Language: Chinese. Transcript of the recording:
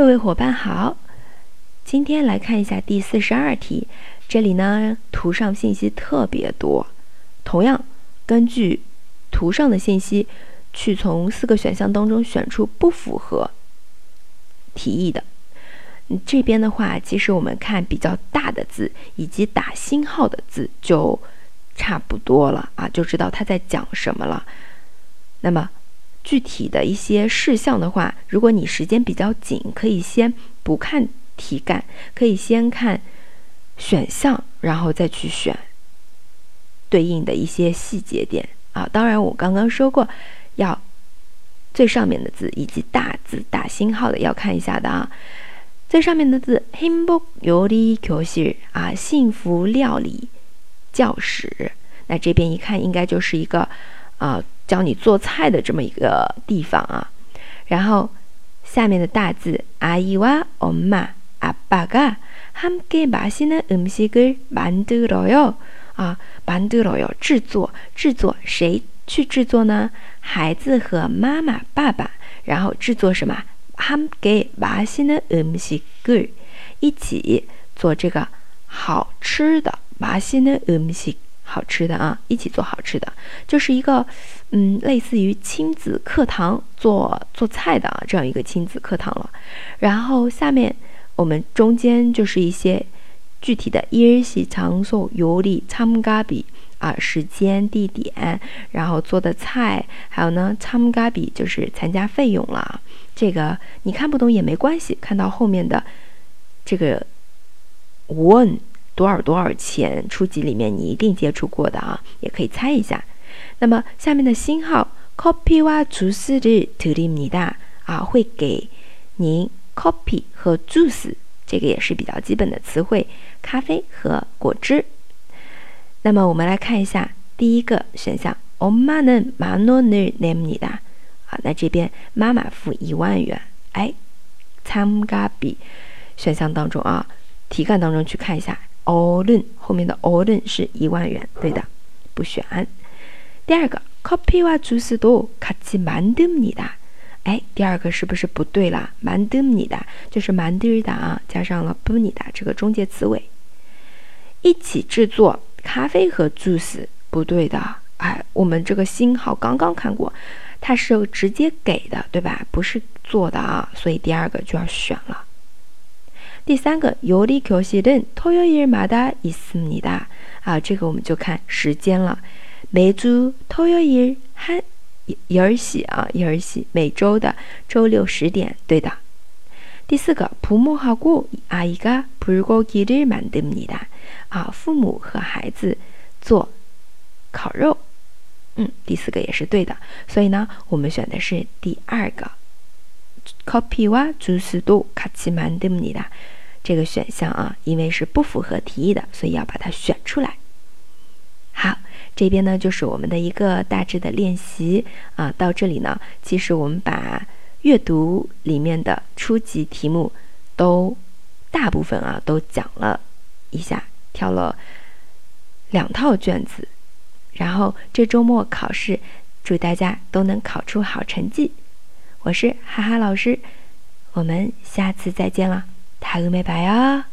各位伙伴好，今天来看一下第四十二题。这里呢，图上信息特别多，同样根据图上的信息，去从四个选项当中选出不符合题意的。这边的话，其实我们看比较大的字以及打星号的字就差不多了啊，就知道他在讲什么了。那么。具体的一些事项的话，如果你时间比较紧，可以先不看题干，可以先看选项，然后再去选对应的一些细节点啊。当然，我刚刚说过，要最上面的字以及大字打星号的要看一下的啊。最上面的字幸福料理教室啊，幸福料理教室。那这边一看，应该就是一个啊。呃教你做菜的这么一个地方啊，然后下面的大字阿姨哇엄마아빠가함께맛있는음식을만들어요啊，만들어요制作制作谁去制作呢？孩子和妈妈爸爸，然后制作什么？함께맛있는음식을一起做这个好吃的맛있는음식 好吃的啊，一起做好吃的，就是一个，嗯，类似于亲子课堂做做菜的啊，这样一个亲子课堂了。然后下面我们中间就是一些具体的日系长寿游历参加比啊，时间、地点，然后做的菜，还有呢参加比就是参加费用了。这个你看不懂也没关系，看到后面的这个 one。多少多少钱？初级里面你一定接触过的啊，也可以猜一下。那么下面的星号，copy 哇 juice 的 to the 你的啊，会给您 copy 和 juice，这个也是比较基本的词汇，咖啡和果汁。那么我们来看一下第一个选项，엄마는만원을냅니다啊，那这边妈妈付一万元。哎，参加比选项当中啊，题干当中去看一下。 all in 后面的 all in 是一万元，对的，不选。第二个커피와주스도같이만듭니 다。 哎，第二个是不是不对啦？만듭니 다， 就是만들다啊，加上了듭니다这个中介词尾，一起制作咖啡和 juice，不对的。哎，我们这个星号刚刚看过，它是直接给的，对吧？不是做的啊，所以第二个就要选了。 第三个，요리교실은토요일마다있습니다啊，这个我们就看时间了。每周토요일한열 시， 啊，열 시， 每周的周六十点，对的。第四个，부모하고아이가불고기를만듭니 다， 啊，父母和孩子做烤肉，嗯，第四个也是对的。所以呢，我们选的是第二个。커피와주스도같이만듭니다 这个选项啊，因为是不符合题意的，所以要把它选出来。好，这边呢就是我们的一个大致的练习啊。到这里呢，其实我们把阅读里面的初级题目都大部分啊都讲了一下，挑了两套卷子，然后这周末考试，祝大家都能考出好成绩。我是哈哈老师，我们下次再见了， 다음에 봐요